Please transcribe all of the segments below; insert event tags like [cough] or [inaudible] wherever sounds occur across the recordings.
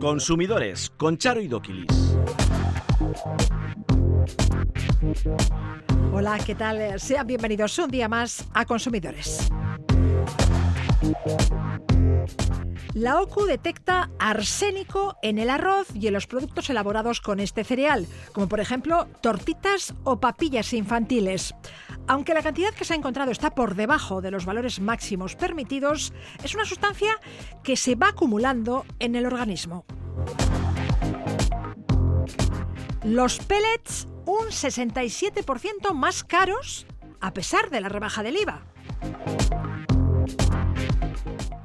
Consumidores con Charo y Doquilis. Hola, ¿qué tal? Sean bienvenidos un día más a Consumidores. La OCU detecta arsénico en el arroz y en los productos elaborados con este cereal, como por ejemplo tortitas o papillas infantiles. Aunque la cantidad que se ha encontrado está por debajo de los valores máximos permitidos, es una sustancia que se va acumulando en el organismo. Los pellets un 67% más caros a pesar de la rebaja del IVA.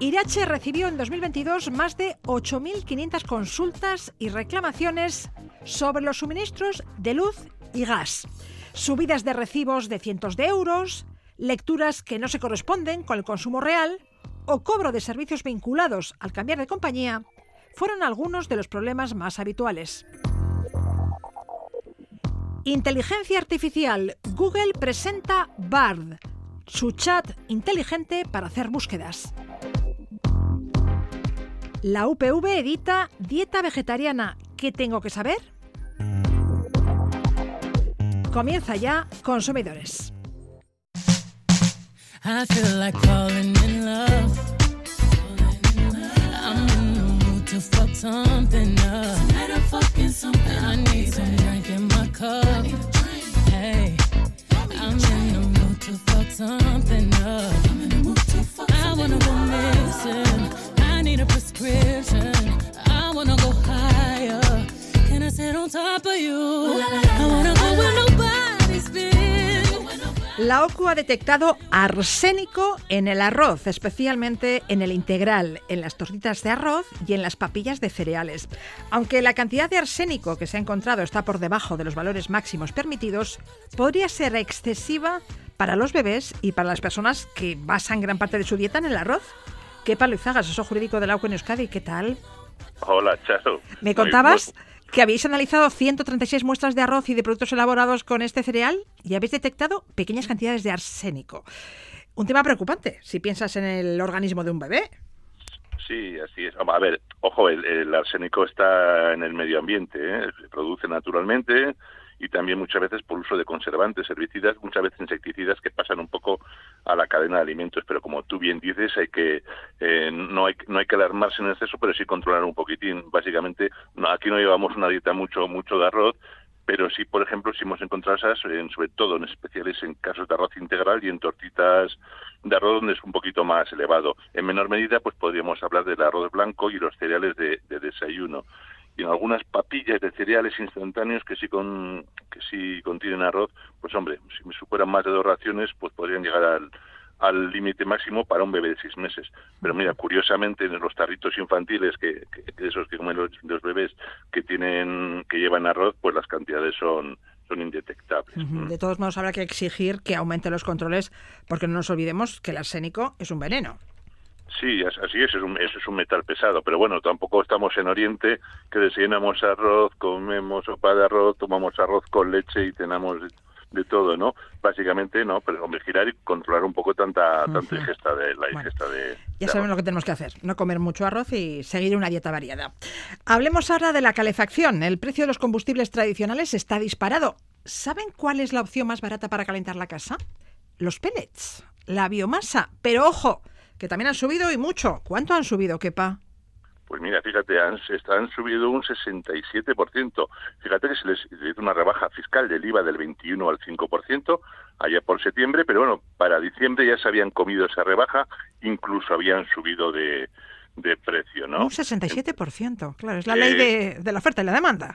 Irache recibió en 2022 más de 8.500 consultas y reclamaciones sobre los suministros de luz y gas, subidas de recibos de cientos de euros, lecturas que no se corresponden con el consumo real o cobro de servicios vinculados al cambiar de compañía fueron algunos de los problemas más habituales. Inteligencia artificial. Google presenta Bard, su chat inteligente para hacer búsquedas. La UPV edita Dieta Vegetariana. ¿Qué tengo que saber? Comienza ya Consumidores. I feel like falling in love. I'm in the mood to fuck something up. Tonight I'm fucking something I need some drink in my cup. Hey, I'm in the mood to fuck something up. La OCU ha detectado arsénico en el arroz, especialmente en el integral, en las tortitas de arroz y en las papillas de cereales. Aunque la cantidad de arsénico que se ha encontrado está por debajo de los valores máximos permitidos, podría ser excesiva para los bebés y para las personas que basan gran parte de su dieta en el arroz. ¿Qué palo asesor jurídico de la UCO en Euskadi? ¿Qué tal? Hola, Charo. Me contabas que habéis analizado 136 muestras de arroz y de productos elaborados con este cereal y habéis detectado pequeñas cantidades de arsénico. Un tema preocupante si piensas en el organismo de un bebé. Sí, así es. A ver, ojo, el, arsénico está en el medio ambiente, ¿eh? se produce naturalmente, y también muchas veces por uso de conservantes, herbicidas, muchas veces insecticidas que pasan un poco a la cadena de alimentos. Pero como tú bien dices, hay que eh, no hay no hay que alarmarse en exceso, pero sí controlar un poquitín. Básicamente, aquí no llevamos una dieta mucho mucho de arroz, pero sí, por ejemplo, si hemos encontrado esas, sobre todo en especiales en casos de arroz integral y en tortitas de arroz donde es un poquito más elevado. En menor medida, pues podríamos hablar del arroz blanco y los cereales de desayuno y en algunas papillas de cereales instantáneos que sí con que sí contienen arroz, pues hombre, si me superan más de dos raciones, pues podrían llegar al al límite máximo para un bebé de seis meses. Pero mira, curiosamente en los tarritos infantiles, que, que esos que comen los, los, bebés que tienen que llevan arroz, pues las cantidades son son indetectables. De todos modos habrá que exigir que aumenten los controles, porque no nos olvidemos que el arsénico es un veneno. Sí, así es, es un, es un metal pesado, pero bueno, tampoco estamos en Oriente que desayunamos arroz, comemos sopa de arroz, tomamos arroz con leche y tenemos de todo, ¿no? Básicamente no, pero hombre, girar y controlar un poco tanta, tanta ingesta de la ingesta de... Ya sabemos lo que tenemos que hacer, no comer mucho arroz y seguir una dieta variada. Hablemos ahora de la calefacción. El precio de los combustibles tradicionales está disparado. ¿Saben cuál es la opción más barata para calentar la casa? Los pellets, la biomasa. Pero ojo, que también han subido y mucho. ¿Cuánto han subido, Kepa? Pues mira, fíjate, han, han subido un 67%. Fíjate que se les hizo una rebaja fiscal del IVA del 21 al 5% allá por septiembre, pero bueno, para diciembre ya se habían comido esa rebaja, incluso habían subido de, precio, ¿no? Un 67%, claro, es la ley de, de la oferta y la demanda.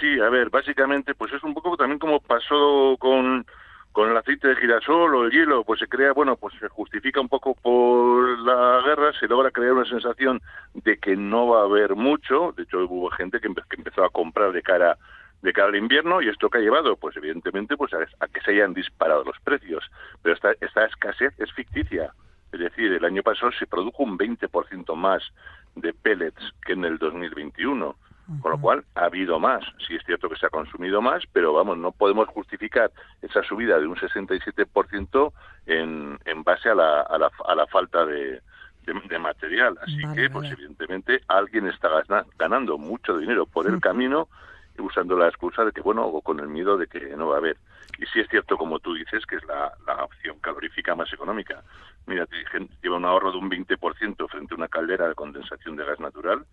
Sí, a ver, básicamente, pues es un poco también como pasó con con el aceite de girasol o el hielo, pues se crea, bueno, pues se justifica un poco por la guerra, se logra crear una sensación de que no va a haber mucho, de hecho hubo gente que, empezó a comprar de cara de cara al invierno y esto que ha llevado, pues evidentemente, pues a, que se hayan disparado los precios, pero esta, esta escasez es ficticia, es decir, el año pasado se produjo un 20% más de pellets que en el 2021. Con lo cual ha habido más. Sí es cierto que se ha consumido más, pero vamos, no podemos justificar esa subida de un 67% en, en base a la, a la, a la falta de, de, material. Así que, pues evidentemente, alguien está ganando mucho dinero por el camino usando la excusa de que, bueno, o con el miedo de que no va a haber. Y sí es cierto, como tú dices, que es la, la opción calorífica más económica. Mira, te dije, lleva un ahorro de un 20% frente a una caldera de condensación de gas natural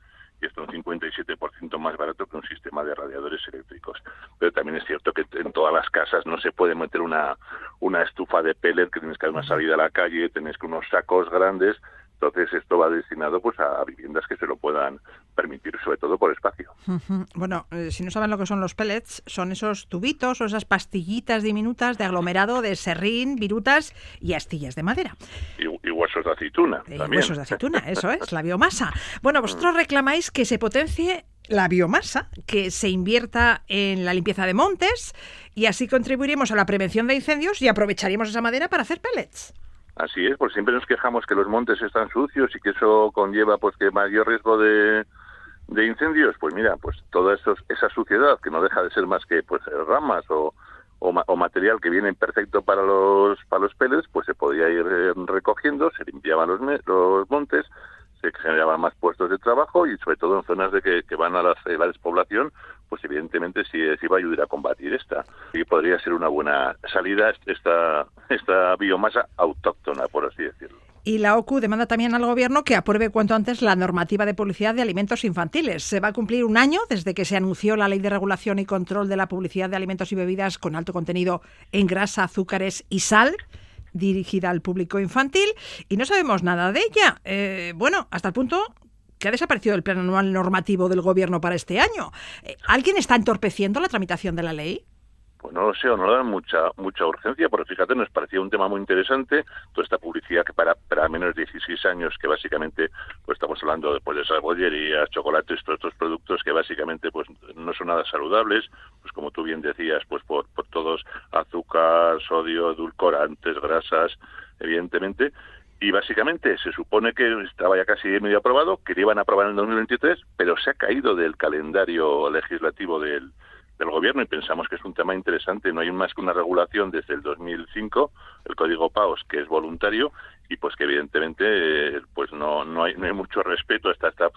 y esto un 57% más barato que un sistema de radiadores eléctricos. Pero también es cierto que en todas las casas no se puede meter una, una estufa de pellet, que tienes que dar una salida a la calle, tienes que unos sacos grandes, entonces esto va destinado pues a viviendas que se lo puedan permitir, sobre todo por espacio. Bueno, eh, si no saben lo que son los pellets, son esos tubitos o esas pastillitas diminutas de aglomerado de serrín, virutas y astillas de madera. Y, huesos de aceituna. Eh, huesos de aceituna, eso es, la biomasa. [laughs] Bueno, vosotros reclamáis que se potencie la biomasa, que se invierta en la limpieza de montes y así contribuiremos a la prevención de incendios y aprovecharíamos esa madera para hacer pellets. Así es, porque siempre nos quejamos que los montes están sucios y que eso conlleva pues que mayor riesgo de, de incendios. Pues mira, pues toda eso, esa suciedad que no deja de ser más que pues ramas o, o, material que viene perfecto para los para los peles, pues se podía ir eh, recogiendo, se limpiaban los, los montes, se generaban más puestos de trabajo y sobre todo en zonas de que, van a la, la despoblación, pues evidentemente sí, sí va a ayudar a combatir esta. Y podría ser una buena salida esta, esta biomasa autóctona, por así decirlo. Y la OCU demanda también al Gobierno que apruebe cuanto antes la normativa de publicidad de alimentos infantiles. Se va a cumplir un año desde que se anunció la Ley de Regulación y Control de la Publicidad de Alimentos y Bebidas con alto contenido en grasa, azúcares y sal dirigida al público infantil y no sabemos nada de ella. Eh, bueno, hasta el punto que ha desaparecido el plan anual normativo del Gobierno para este año. Eh, ¿Alguien está entorpeciendo la tramitación de la ley? Pues no lo sé, o no le dan mucha mucha urgencia, porque fíjate, nos parecía un tema muy interesante, toda esta publicidad que para, para menos de 16 años, que básicamente, pues estamos hablando de, pues, de bollerías, chocolates, todos estos productos que básicamente pues no son nada saludables, pues como tú bien decías, pues por, por todos azúcar, sodio, edulcorantes, grasas, evidentemente, y básicamente se supone que estaba ya casi medio aprobado, que iban a aprobar en el 2023, pero se ha caído del calendario legislativo del, del gobierno y pensamos que es un tema interesante. No hay más que una regulación desde el 2005, el Código PAOS, que es voluntario y pues que evidentemente eh, pues no, no, hay, no hay mucho respeto a esta, esta,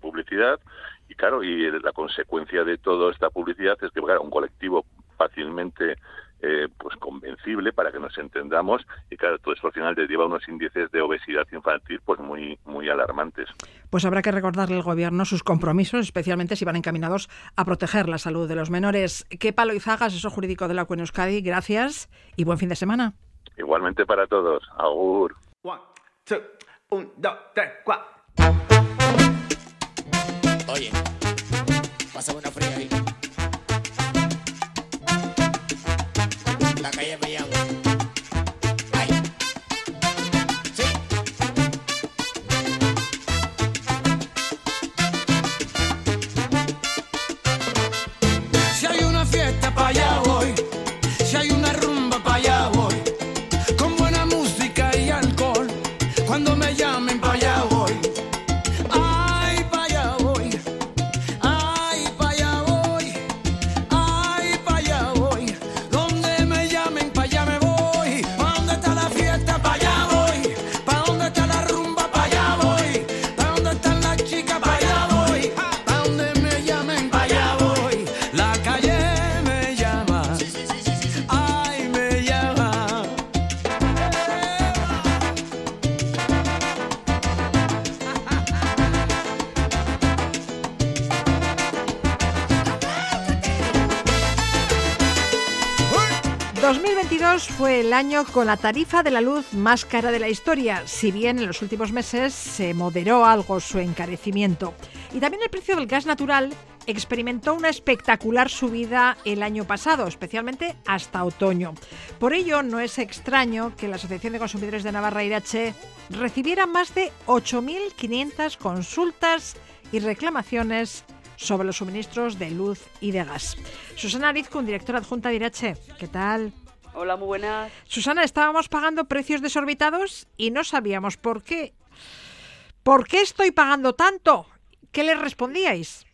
publicidad y claro, y la consecuencia de toda esta publicidad es que un colectivo fácilmente eh, pues convencible para que nos entendamos. Y claro todo esto al final deriva unos índices de obesidad infantil pues muy muy alarmantes. Pues habrá que recordarle al gobierno sus compromisos especialmente si van encaminados a proteger la salud de los menores. Qué palo y zagas eso jurídico de la CUEN Euskadi. Gracias y buen fin de semana. Igualmente para todos. Agur. Oye, pasa una fría ahí. Calle me llamo. El año con la tarifa de la luz más cara de la historia, si bien en los últimos meses se moderó algo su encarecimiento. Y también el precio del gas natural experimentó una espectacular subida el año pasado, especialmente hasta otoño. Por ello, no es extraño que la Asociación de Consumidores de Navarra Irache recibiera más de 8.500 consultas y reclamaciones sobre los suministros de luz y de gas. Susana Arizcun, directora adjunta de Irache, ¿qué tal? Hola, muy buenas. Susana, estábamos pagando precios desorbitados y no sabíamos por qué. ¿Por qué estoy pagando tanto? ¿Qué les respondíais?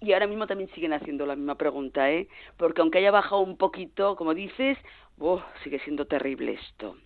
Y ahora mismo también siguen haciendo la misma pregunta, ¿eh? Porque aunque haya bajado un poquito, como dices, oh, sigue siendo terrible esto.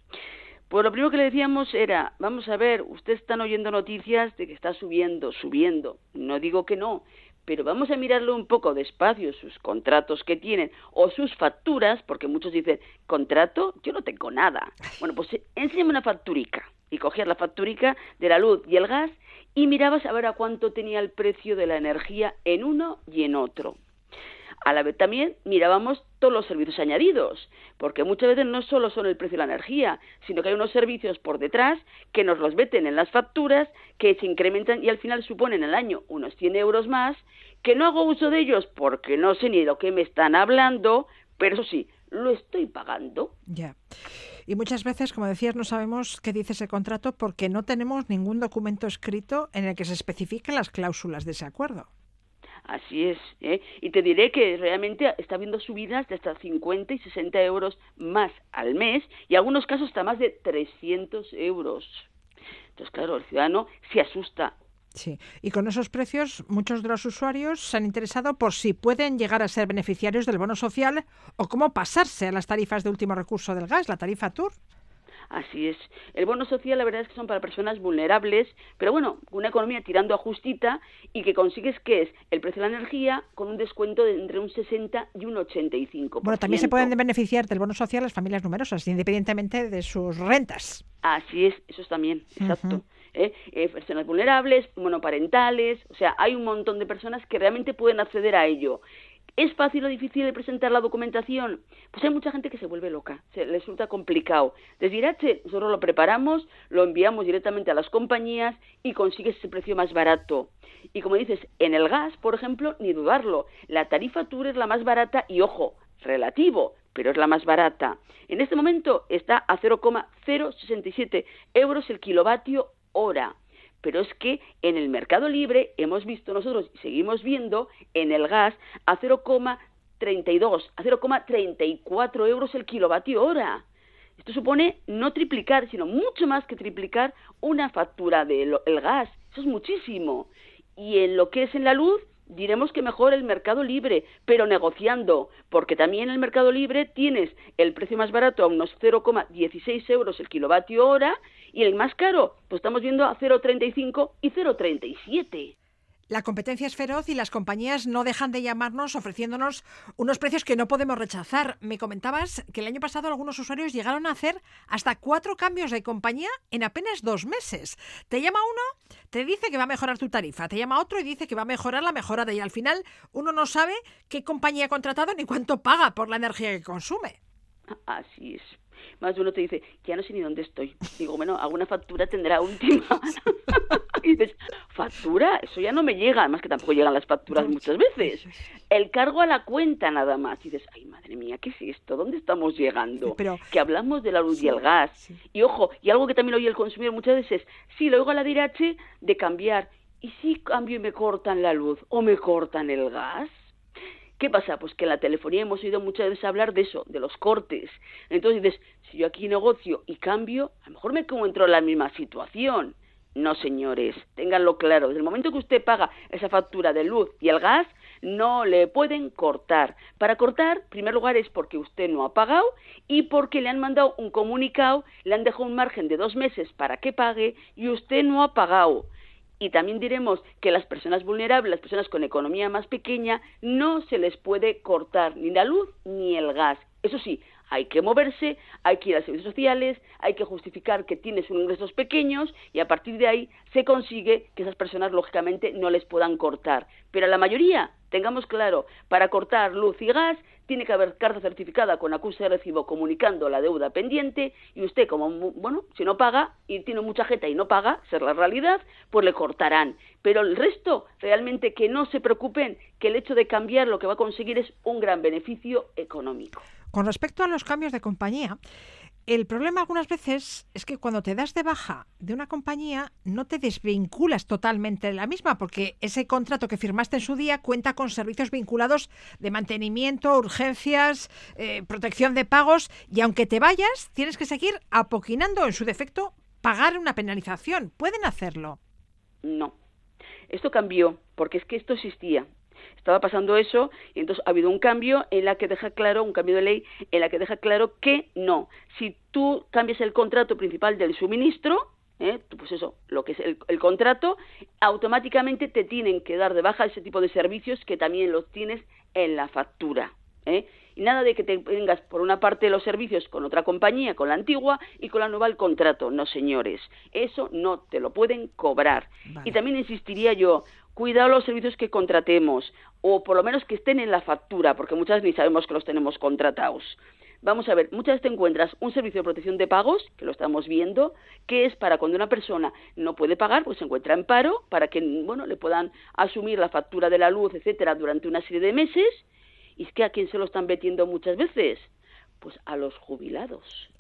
Pues lo primero que le decíamos era, vamos a ver, ustedes están oyendo noticias de que está subiendo, subiendo. No digo que no, pero vamos a mirarlo un poco despacio, sus contratos que tienen o sus facturas, porque muchos dicen, contrato, yo no tengo nada. Bueno, pues enséñame una facturica. Y cogías la facturica de la luz y el gas y mirabas a ver a cuánto tenía el precio de la energía en uno y en otro. A la vez también mirábamos todos los servicios añadidos, porque muchas veces no solo son el precio de la energía, sino que hay unos servicios por detrás que nos los meten en las facturas, que se incrementan y al final suponen al año unos 100 euros más, que no hago uso de ellos porque no sé ni de lo que me están hablando, pero eso sí, lo estoy pagando. Ya. Y muchas veces, como decías, no sabemos qué dice ese contrato porque no tenemos ningún documento escrito en el que se especifiquen las cláusulas de ese acuerdo. Así es. ¿eh? Y te diré que realmente está habiendo subidas de hasta 50 y 60 euros más al mes y en algunos casos hasta más de 300 euros. Entonces, claro, el ciudadano se asusta. Sí, y con esos precios muchos de los usuarios se han interesado por si pueden llegar a ser beneficiarios del bono social o cómo pasarse a las tarifas de último recurso del gas, la tarifa TUR. Así es. El bono social, la verdad es que son para personas vulnerables, pero bueno, una economía tirando a justita y que consigues que es el precio de la energía con un descuento de entre un 60 y un 85%. Bueno, también se pueden beneficiar del bono social las familias numerosas, independientemente de sus rentas. Así es, eso es también, exacto. ¿eh? Eh, personas vulnerables, monoparentales, o sea, hay un montón de personas que realmente pueden acceder a ello. ¿Es fácil o difícil de presentar la documentación? Pues hay mucha gente que se vuelve loca, se le resulta complicado. Desde Irache nosotros lo preparamos, lo enviamos directamente a las compañías y consigues ese precio más barato. Y como dices, en el gas, por ejemplo, ni dudarlo, la tarifa TUR es la más barata y, ojo, relativo, pero es la más barata. En este momento está a 0,067 euros el kilovatio hora pero es que en el mercado libre hemos visto nosotros y seguimos viendo en el gas a 0,32, a 0,34 euros el kilovatio hora. Esto supone no triplicar, sino mucho más que triplicar una factura del gas. Eso es muchísimo. Y en lo que es en la luz, diremos que mejor el mercado libre, pero negociando, porque también en el mercado libre tienes el precio más barato a unos 0,16 euros el kilovatio hora y el más caro, pues estamos viendo a 0,35 y 0,37. La competencia es feroz y las compañías no dejan de llamarnos ofreciéndonos unos precios que no podemos rechazar. Me comentabas que el año pasado algunos usuarios llegaron a hacer hasta cuatro cambios de compañía en apenas dos meses. Te llama uno, te dice que va a mejorar tu tarifa, te llama otro y dice que va a mejorar la mejorada y al final uno no sabe qué compañía ha contratado ni cuánto paga por la energía que consume. Así es más uno te dice, ya no sé ni dónde estoy. Digo, bueno, alguna factura tendrá última. [laughs] y dices, ¿factura? Eso ya no me llega. Además que tampoco llegan las facturas muchas veces. El cargo a la cuenta nada más. Y dices, ay, madre mía, ¿qué es esto? ¿Dónde estamos llegando? Que hablamos de la luz y el gas. Y ojo, y algo que también oye el consumidor muchas veces, sí, lo oigo a la DIRH de cambiar. ¿Y si cambio y me cortan la luz o me cortan el gas? ¿Qué pasa? Pues que en la telefonía hemos oído muchas veces hablar de eso, de los cortes. Entonces dices, si yo aquí negocio y cambio, a lo mejor me encuentro en la misma situación. No, señores, ténganlo claro. Desde el momento que usted paga esa factura de luz y el gas, no le pueden cortar. Para cortar, en primer lugar, es porque usted no ha pagado y porque le han mandado un comunicado, le han dejado un margen de dos meses para que pague y usted no ha pagado y también diremos que las personas vulnerables, las personas con economía más pequeña, no se les puede cortar ni la luz ni el gas. Eso sí, hay que moverse, hay que ir a servicios sociales, hay que justificar que tienes unos ingresos pequeños y a partir de ahí se consigue que esas personas lógicamente no les puedan cortar. Pero a la mayoría, tengamos claro, para cortar luz y gas tiene que haber carta certificada con acuse de recibo comunicando la deuda pendiente y usted como, bueno, si no paga y tiene mucha jeta y no paga, ser la realidad, pues le cortarán. Pero el resto, realmente que no se preocupen, que el hecho de cambiar lo que va a conseguir es un gran beneficio económico. Con respecto a los cambios de compañía, el problema algunas veces es que cuando te das de baja de una compañía no te desvinculas totalmente de la misma porque ese contrato que firmaste en su día cuenta con servicios vinculados de mantenimiento, urgencias, eh, protección de pagos y aunque te vayas tienes que seguir apoquinando en su defecto pagar una penalización. ¿Pueden hacerlo? No. Esto cambió porque es que esto existía estaba pasando eso y entonces ha habido un cambio en la que deja claro, un cambio de ley en la que deja claro que no. Si tú cambias el contrato principal del suministro, ¿eh? pues eso, lo que es el, contrato, automáticamente te tienen que dar de baja ese tipo de servicios que también los tienes en la factura. ¿eh? Y nada de que te vengas por una parte los servicios con otra compañía, con la antigua, y con la nueva el contrato. No, señores, eso no te lo pueden cobrar. Vale. Y también insistiría yo, cuidado los servicios que contratemos, o por lo menos que estén en la factura, porque muchas veces ni sabemos que los tenemos contratados. Vamos a ver, muchas veces te encuentras un servicio de protección de pagos, que lo estamos viendo, que es para cuando una persona no puede pagar, pues se encuentra en paro, para que bueno, le puedan asumir la factura de la luz, etcétera, durante una serie de meses. Y es que a quién se lo están metiendo muchas veces? Pues a los jubilados.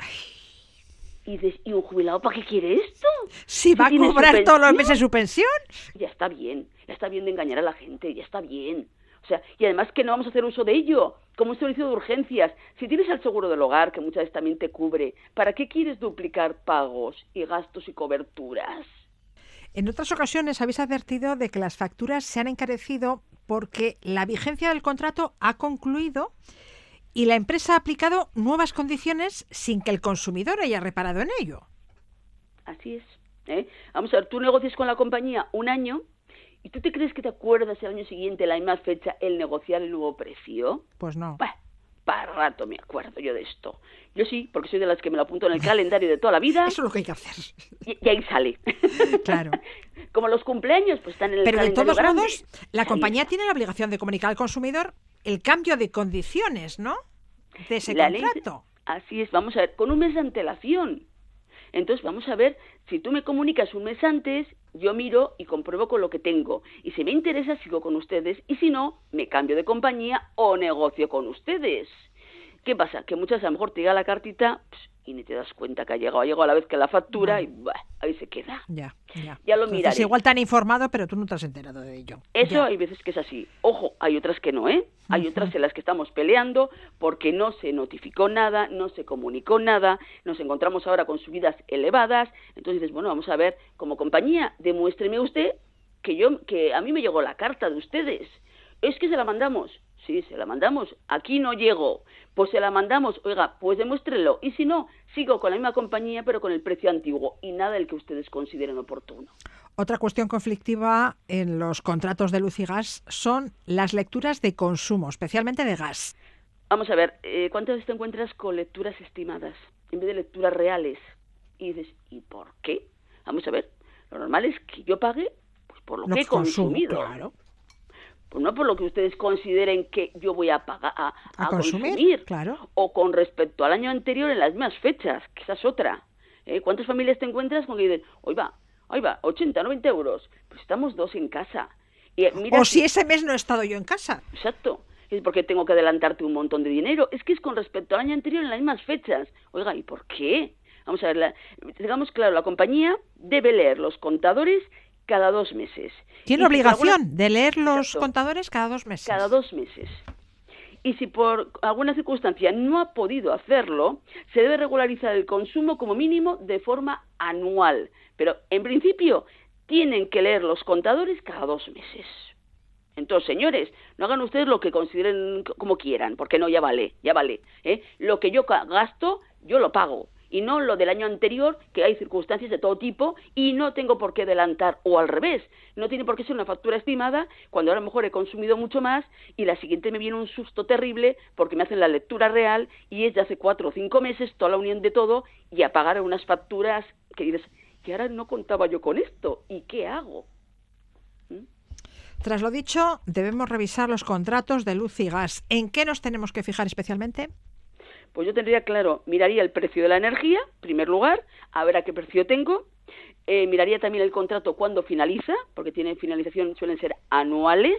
Y ¿y un jubilado para qué quiere esto? Si va a cobrar todos los meses su pensión. Ya está bien, ya está bien de engañar a la gente, ya está bien. O sea, y además que no vamos a hacer uso de ello, como un servicio de urgencias. Si tienes el seguro del hogar, que muchas veces también te cubre, ¿para qué quieres duplicar pagos y gastos y coberturas? En otras ocasiones habéis advertido de que las facturas se han encarecido porque la vigencia del contrato ha concluido y la empresa ha aplicado nuevas condiciones sin que el consumidor haya reparado en ello. Así es. ¿eh? Vamos a ver, tú negocias con la compañía un año y tú te crees que te acuerdas el año siguiente, la misma fecha, el negociar el nuevo precio. Pues no. Bah, para rato me acuerdo yo de esto. Yo sí, porque soy de las que me lo apunto en el calendario de toda la vida Eso es lo que hay que hacer. y, y ahí sale. [laughs] Claro. Como los cumpleaños, pues están en el Pero de calendario todos grande. modos, la compañía tiene la obligación de comunicar al consumidor el cambio de condiciones, ¿no? De ese La ley- contrato. Así es, vamos a ver, con un mes de antelación. Entonces, vamos a ver, si tú me comunicas un mes antes, yo miro y compruebo con lo que tengo. Y si me interesa, sigo con ustedes. Y si no, me cambio de compañía o negocio con ustedes. ¿Qué pasa? Que muchas a lo mejor te llega la cartita y ni te das cuenta que ha llegado. Ha llegado a la vez que la factura y bah, ahí se queda. Ya, ya. Ya lo miraré. igual te han informado, pero tú no te has enterado de ello. Eso Ya. hay veces que es así. Ojo, hay otras que no, ¿eh? Hay otras en las que estamos peleando porque no se notificó nada, no se comunicó nada, nos encontramos ahora con subidas elevadas. Entonces dices, bueno, vamos a ver, como compañía, demuéstreme usted que yo que a mí me llegó la carta de ustedes. Es que se la mandamos. Sí, se la mandamos. Aquí no llego. Pues se la mandamos. Oiga, pues demuéstrelo. Y si no, sigo con la misma compañía, pero con el precio antiguo y nada el que ustedes consideren oportuno. Otra cuestión conflictiva en los contratos de luz y gas son las lecturas de consumo, especialmente de gas. Vamos a ver, eh, ¿cuántas veces te encuentras con lecturas estimadas en vez de lecturas reales? Y dices, ¿y por qué? Vamos a ver, lo normal es que yo pague pues, por lo, Lo que he consumo, consumido. claro. Pues no por lo que ustedes consideren que yo voy a pagar a, A a consumir, claro. O con respecto al año anterior en las mismas fechas, que esa es otra. ¿Eh? ¿Cuántas familias te encuentras con que dicen, hoy va, hoy va, 80, 90 euros? Pues estamos dos en casa. Y, eh, mira O si ese mes no he estado yo en casa. Exacto. Es porque tengo que adelantarte un montón de dinero. Es que es con respecto al año anterior en las mismas fechas. Oiga, ¿y por qué? Vamos a ver, la, digamos claro, la compañía debe leer los contadores cada dos meses. Tiene Y alguna- obligación de leer los Exacto. contadores cada dos meses. cada dos meses. Y si por alguna circunstancia no ha podido hacerlo, se debe regularizar el consumo como mínimo de forma anual. Pero en principio tienen que leer los contadores cada dos meses. Entonces, señores, no hagan ustedes lo que consideren como quieran, porque no, ya vale, ya vale. ¿eh? Lo que yo gasto, yo lo pago. Y no lo del año anterior, que hay circunstancias de todo tipo y no tengo por qué adelantar. O al revés, no tiene por qué ser una factura estimada cuando a lo mejor he consumido mucho más y la siguiente me viene un susto terrible porque me hacen la lectura real y es de hace cuatro o cinco meses toda la unión de todo y a pagar unas facturas que dices, que ahora no contaba yo con esto. ¿Y qué hago? Tras lo dicho, debemos revisar los contratos de luz y gas. ¿En qué nos tenemos que fijar especialmente? Pues yo tendría claro, miraría el precio de la energía, en primer lugar, a ver a qué precio tengo. Eh, miraría también el contrato cuándo finaliza, porque tienen finalización, suelen ser anuales.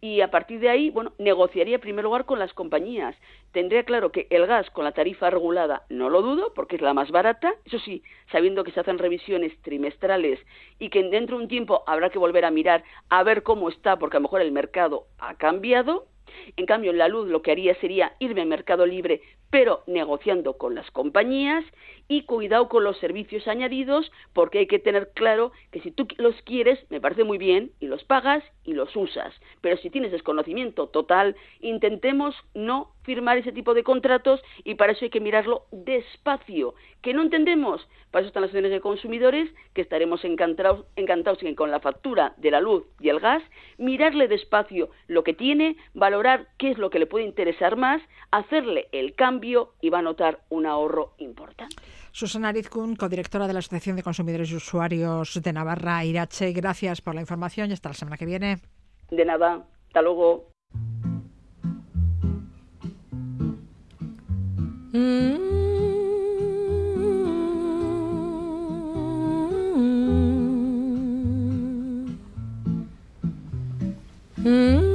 Y a partir de ahí, bueno, negociaría en primer lugar con las compañías. Tendría claro que el gas con la tarifa regulada no lo dudo, porque es la más barata. Eso sí, sabiendo que se hacen revisiones trimestrales y que dentro de un tiempo habrá que volver a mirar a ver cómo está, porque a lo mejor el mercado ha cambiado. En cambio, en la luz lo que haría sería irme al mercado libre pero negociando con las compañías y cuidado con los servicios añadidos, porque hay que tener claro que si tú los quieres, me parece muy bien, y los pagas y los usas. Pero si tienes desconocimiento total, intentemos no firmar ese tipo de contratos y para eso hay que mirarlo despacio. ¿Que no entendemos? Para eso están las asociaciones de consumidores, que estaremos encantados, encantados con la factura de la luz y el gas, mirarle despacio lo que tiene, valorar qué es lo que le puede interesar más, hacerle el cambio y va a notar un ahorro importante. Susana Rizkun, codirectora de la Asociación de Consumidores y Usuarios de Navarra, Irache, gracias por la información y hasta la semana que viene. De nada, hasta luego. Maña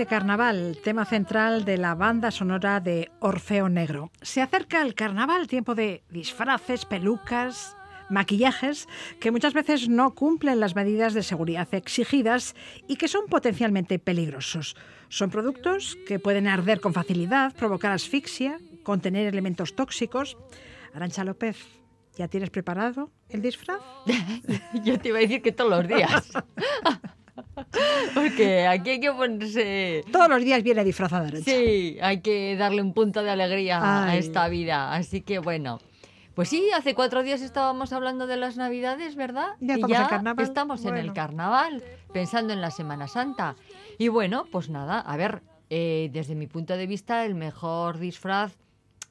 de carnaval, tema central de la banda sonora de Orfeo Negro. Se acerca el carnaval, tiempo de disfraces, pelucas, maquillajes que muchas veces no cumplen las medidas de seguridad exigidas y que son potencialmente peligrosos. Son productos que pueden arder con facilidad, provocar asfixia, contener elementos tóxicos. Arancha López, ¿ya tienes preparado el disfraz? [laughs] Yo te iba a decir que todos los días. [laughs] [laughs] Porque aquí hay que ponerse... Todos los días viene disfrazada. Sí, hay que darle un punto de alegría a esta vida. Así que bueno. Pues sí, hace cuatro días estábamos hablando de las Navidades, ¿verdad? Ya Y estamos en carnaval. estamos en el carnaval, pensando en la Semana Santa. Y bueno, pues nada, a ver, eh, desde mi punto de vista, el mejor disfraz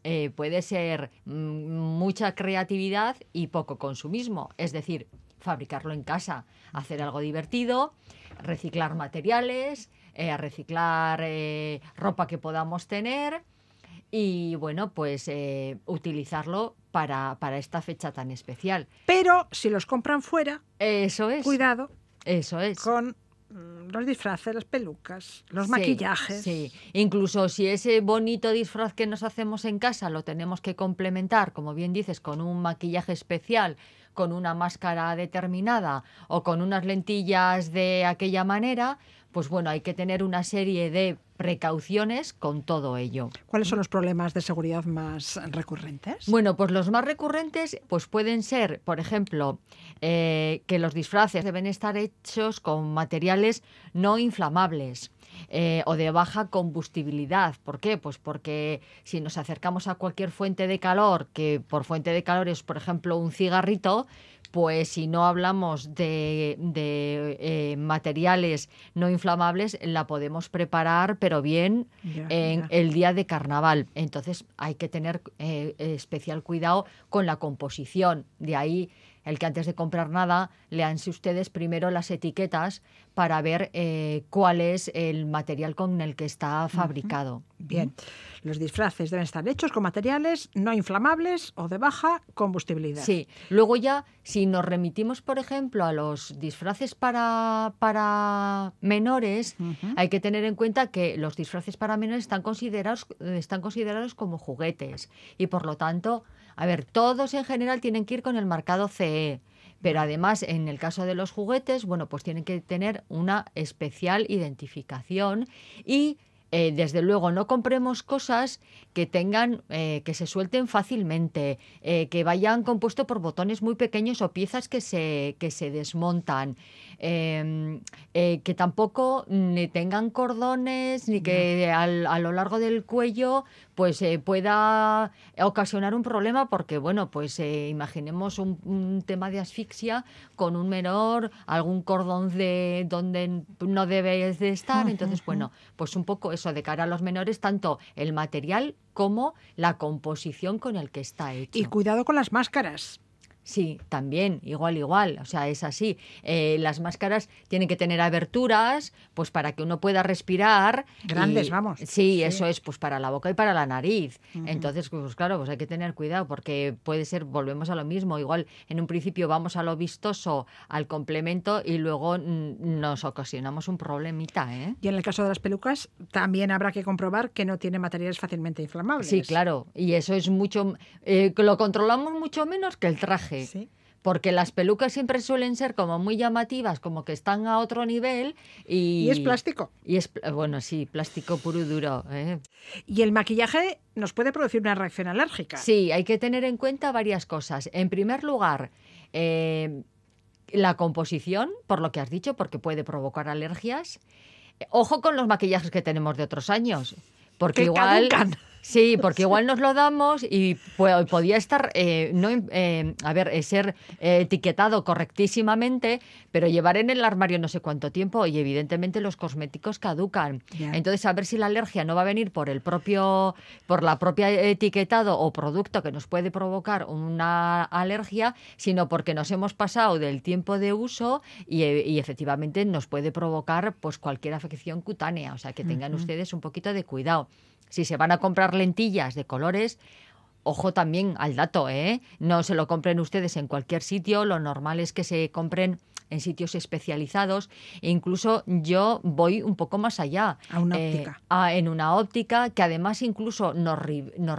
eh, puede ser mm, mucha creatividad y poco consumismo. Es decir, fabricarlo en casa, hacer algo divertido, reciclar materiales, eh, reciclar eh, ropa que podamos tener y bueno, pues eh, utilizarlo para, para esta fecha tan especial. Pero si los compran fuera, Eso es. cuidado Eso es. con mm, los disfraces, las pelucas, los Sí, maquillajes. Sí, incluso si ese bonito disfraz que nos hacemos en casa lo tenemos que complementar, como bien dices, con un maquillaje especial, con una máscara determinada o con unas lentillas de aquella manera, pues bueno, hay que tener una serie de precauciones con todo ello. ¿Cuáles son los problemas de seguridad más recurrentes? Bueno, pues los más recurrentes pues pueden ser, por ejemplo, eh, que los disfraces deben estar hechos con materiales no inflamables. Eh, o de baja combustibilidad. ¿Por qué? Pues porque si nos acercamos a cualquier fuente de calor, que por fuente de calor es, por ejemplo, un cigarrito, pues si no hablamos de, de, eh, materiales no inflamables, la podemos preparar, pero bien en el día de carnaval. Entonces hay que tener eh, especial cuidado con la composición. De ahí el que antes de comprar nada, leanse ustedes primero las etiquetas para ver eh, cuál es el material con el que está fabricado. Bien, los disfraces deben estar hechos con materiales no inflamables o de baja combustibilidad. Sí, luego ya, si nos remitimos, por ejemplo, a los disfraces para, para menores, hay que tener en cuenta que los disfraces para menores están considerados, están considerados como juguetes y por lo tanto, a ver, todos en general tienen que ir con el marcado CE. Pero además, en el caso de los juguetes, bueno, pues tienen que tener una especial identificación y eh, desde luego no compremos cosas que tengan, eh, que se suelten fácilmente, eh, que vayan compuesto por botones muy pequeños o piezas que se, que se desmontan, eh, eh, que tampoco ni tengan cordones ni que al- a lo largo del cuello pues eh, pueda ocasionar un problema porque bueno pues eh, imaginemos un, un tema de asfixia con un menor algún cordón de donde no debe de estar. Entonces bueno pues un poco eso de cara a los menores tanto el material como la composición con el que está hecho. Y cuidado con las máscaras. Sí, también, igual, igual. O sea, es así. Eh, las máscaras tienen que tener aberturas, pues para que uno pueda respirar. Grandes, y- vamos. Sí, Sí. eso es, pues para la boca y para la nariz. Entonces, pues claro, pues hay que tener cuidado porque puede ser, volvemos a lo mismo. Igual en un principio vamos a lo vistoso, al complemento y luego mm, nos ocasionamos un problemita, ¿eh? Y en el caso de las pelucas, también habrá que comprobar que no tiene materiales fácilmente inflamables. Sí, claro. Y eso es mucho, eh, lo controlamos mucho menos que el traje. Sí. Porque las pelucas siempre suelen ser como muy llamativas, como que están a otro nivel y... Y es plástico. Y es, bueno, sí, plástico puro y duro. ¿eh? Y el maquillaje nos puede producir una reacción alérgica. Sí, hay que tener en cuenta varias cosas. En primer lugar, eh, la composición, por lo que has dicho, porque puede provocar alergias. Ojo con los maquillajes que tenemos de otros años. Porque Que igual. caducan. Sí, porque igual nos lo damos y pu- podía estar, eh, no, eh, a ver, eh, ser eh, etiquetado correctísimamente, pero llevar en el armario no sé cuánto tiempo y evidentemente los cosméticos caducan. Entonces, a ver si la alergia no va a venir por el propio, por la propia etiquetado o producto que nos puede provocar una alergia, sino porque nos hemos pasado del tiempo de uso y, eh, y efectivamente nos puede provocar pues cualquier afección cutánea. O sea, que tengan ustedes un poquito de cuidado. Si se van a comprar lentillas de colores, Ojo también al dato, ¿eh? No se lo compren ustedes en cualquier sitio, lo normal es que se compren en sitios especializados e incluso yo voy un poco más allá. A una eh, óptica. a- en una óptica que además incluso nos,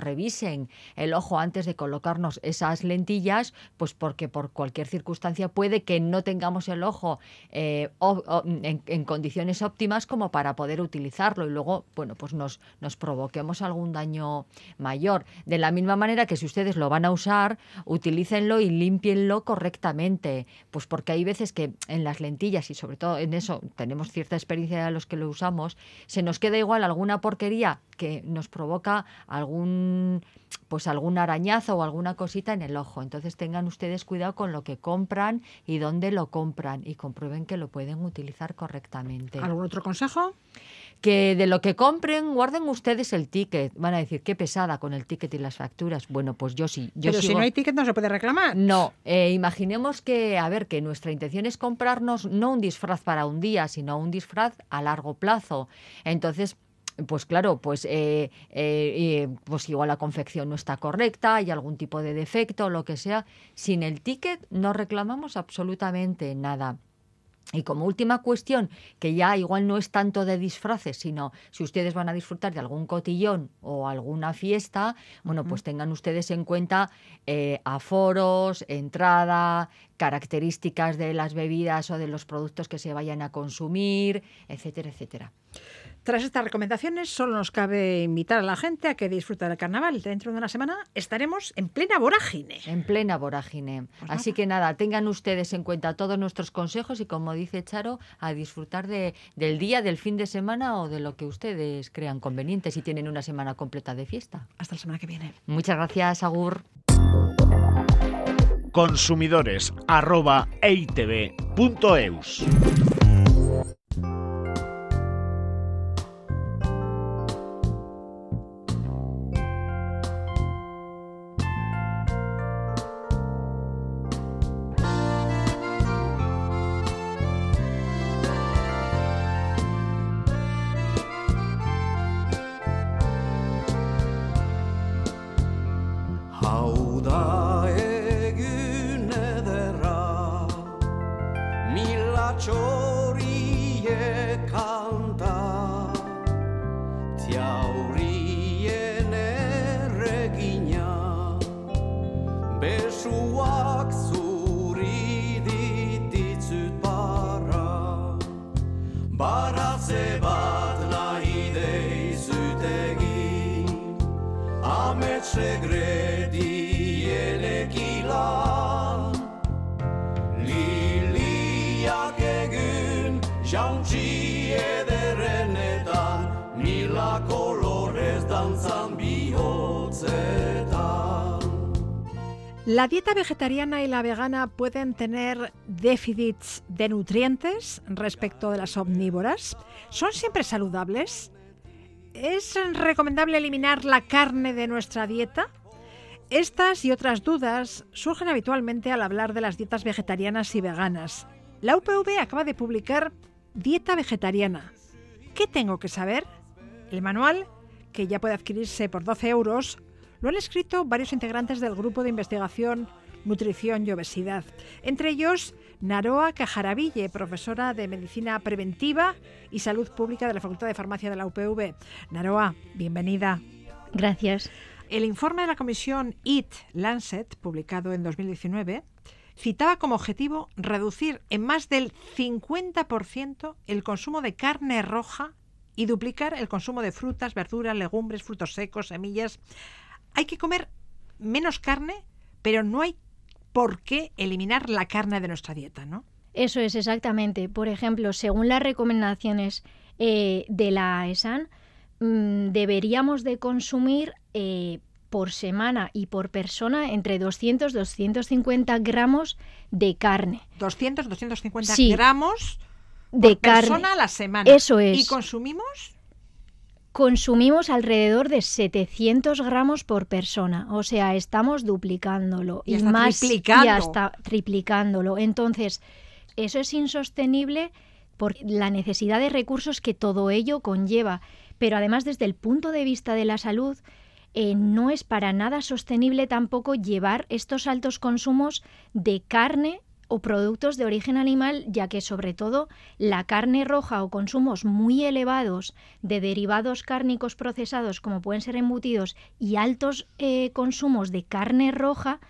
revisen el ojo antes de colocarnos esas lentillas, pues porque por cualquier circunstancia puede que no tengamos el ojo eh, o- o- en, en condiciones óptimas como para poder utilizarlo y luego, bueno, pues nos, nos provoquemos algún daño mayor. De la misma manera que si ustedes lo van a usar, utilícenlo y límpienlo correctamente, pues porque hay veces que en las lentillas y sobre todo en eso tenemos cierta experiencia de los que lo usamos, se nos queda igual alguna porquería que nos provoca algún pues algún arañazo o alguna cosita en el ojo. Entonces tengan ustedes cuidado con lo que compran y dónde lo compran y comprueben que lo pueden utilizar correctamente ¿Algún otro consejo? Que de lo que compren guarden ustedes el ticket. Van a decir, qué pesada con el ticket y las facturas. Bueno, pues yo sí. Yo Pero si no hay ticket no se puede reclamar. no, eh, imaginemos que, a ver, que nuestra intención es comprarnos no un disfraz para un día, sino un disfraz a largo plazo. Entonces, pues claro, pues, eh, eh, eh, pues igual la confección no está correcta, hay algún tipo de defecto, lo que sea. Sin el ticket no reclamamos absolutamente nada. Y como última cuestión, que ya igual no es tanto de disfraces, sino si ustedes van a disfrutar de algún cotillón o alguna fiesta, bueno, pues tengan ustedes en cuenta eh, aforos, entrada, características de las bebidas o de los productos que se vayan a consumir, etcétera, etcétera. Tras estas recomendaciones, solo nos cabe invitar a la gente a que disfrute del carnaval. Dentro de una semana estaremos en plena vorágine. En plena vorágine. Pues Así nada. que nada, tengan ustedes en cuenta todos nuestros consejos y como dice Charo, a disfrutar de, del día, del fin de semana o de lo que ustedes crean conveniente si tienen una semana completa de fiesta. Hasta la semana que viene. Muchas gracias, Agur. Consumidores arroba bihotzetan La dieta vegetariana y la vegana pueden tener déficits de nutrientes respecto de las omnívoras. ¿Son siempre saludables? ¿Es recomendable eliminar la carne de nuestra dieta? Estas y otras dudas surgen habitualmente al hablar de las dietas vegetarianas y veganas. La UPV acaba de publicar Dieta Vegetariana. ¿Qué tengo que saber? El manual, que ya puede adquirirse por 12 euros, lo han escrito varios integrantes del grupo de investigación Nutrición y Obesidad, entre ellos Naroa Cajaraville, profesora de Medicina Preventiva y Salud Pública de la Facultad de Farmacia de la UPV. Naroa, bienvenida. Gracias. El informe de la comisión IT Lancet, publicado en 2019, citaba como objetivo reducir en más del 50% el consumo de carne roja y duplicar el consumo de frutas, verduras, legumbres, frutos secos, semillas. Hay que comer menos carne, pero no hay por qué eliminar la carne de nuestra dieta, ¿no? Eso es exactamente. Por ejemplo, según las recomendaciones eh, de la ESAN, mm, deberíamos de consumir eh, por semana y por persona entre 200 250 gramos de carne. 200, 250 Sí. gramos De por carne. persona a la semana. Eso es. ¿Y consumimos? Consumimos alrededor de 700 gramos por persona, o sea, estamos duplicándolo Y hasta más triplicando. y hasta triplicándolo. Entonces, eso es insostenible por la necesidad de recursos que todo ello conlleva, pero además desde el punto de vista de la salud eh, no es para nada sostenible tampoco llevar estos altos consumos de carne o productos de origen animal, ya que sobre todo la carne roja o consumos muy elevados de derivados cárnicos procesados como pueden ser embutidos y altos eh, consumos de carne roja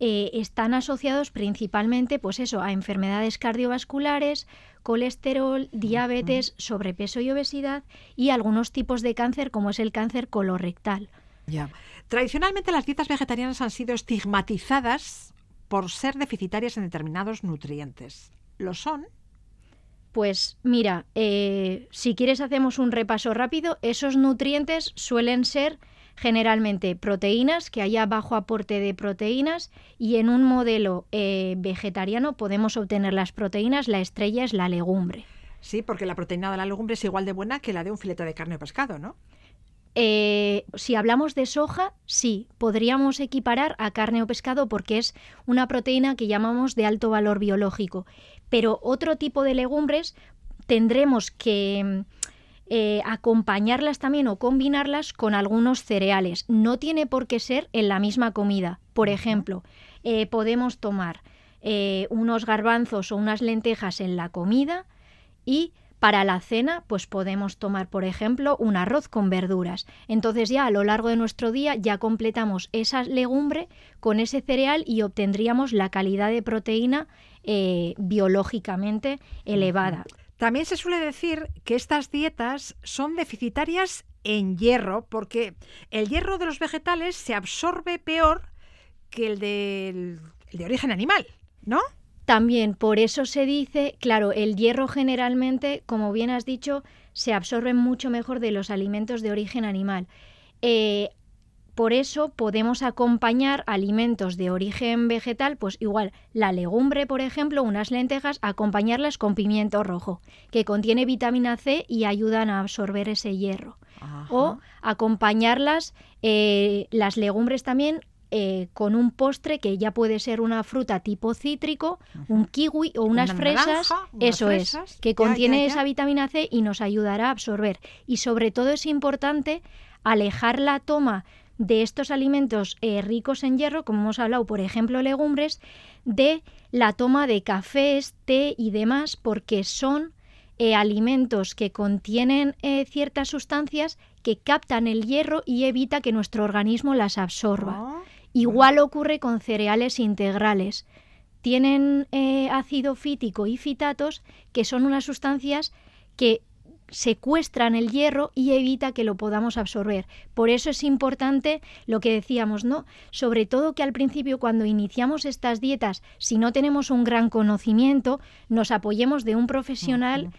eh, están asociados principalmente pues eso, a enfermedades cardiovasculares, colesterol, diabetes, sobrepeso y obesidad y algunos tipos de cáncer como es el cáncer colorectal. Ya. Tradicionalmente las dietas vegetarianas han sido estigmatizadas por ser deficitarias en determinados nutrientes. ¿Lo son? Pues mira, eh, si quieres hacemos un repaso rápido. Esos nutrientes suelen ser generalmente proteínas, que haya bajo aporte de proteínas, y en un modelo eh, vegetariano podemos obtener las proteínas, la estrella es la legumbre. Sí, porque la proteína de la legumbre es igual de buena que la de un filete de carne o pescado, ¿no? Eh, si hablamos de soja, sí, podríamos equiparar a carne o pescado porque es una proteína que llamamos de alto valor biológico. Pero otro tipo de legumbres tendremos que eh, acompañarlas también o combinarlas con algunos cereales. No tiene por qué ser en la misma comida. Por ejemplo, eh, podemos tomar unos garbanzos o unas lentejas en la comida y para la cena, pues podemos tomar, por ejemplo, un arroz con verduras. Entonces ya a lo largo de nuestro día ya completamos esa legumbre con ese cereal y obtendríamos la calidad de proteína eh, biológicamente elevada. También se suele decir que estas dietas son deficitarias en hierro porque el hierro de los vegetales se absorbe peor que el, el de origen animal, ¿no? También por eso se dice, claro, el hierro generalmente, como bien has dicho, se absorbe mucho mejor de los alimentos de origen animal. Eh, por eso podemos acompañar alimentos de origen vegetal, pues igual la legumbre, por ejemplo, unas lentejas, acompañarlas con pimiento rojo, que contiene vitamina C y ayudan a absorber ese hierro. O acompañarlas, eh, las legumbres también, eh, con un postre que ya puede ser una fruta tipo cítrico, un kiwi o unas Una fresas, naranja, unas eso fresas, es, que ya, contiene ya, ya. esa vitamina C y nos ayudará a absorber. Y sobre todo es importante alejar la toma de estos alimentos eh, ricos en hierro, como hemos hablado, por ejemplo, legumbres, de la toma de cafés, té y demás, porque son eh, alimentos que contienen eh, ciertas sustancias que captan el hierro y evita que nuestro organismo las absorba. Oh, Igual ocurre con cereales integrales. Tienen eh, ácido fítico y fitatos, que son unas sustancias que secuestran el hierro y evita que lo podamos absorber. Por eso es importante lo que decíamos, ¿no? Sobre todo que al principio cuando iniciamos estas dietas, si no tenemos un gran conocimiento, nos apoyemos de un profesional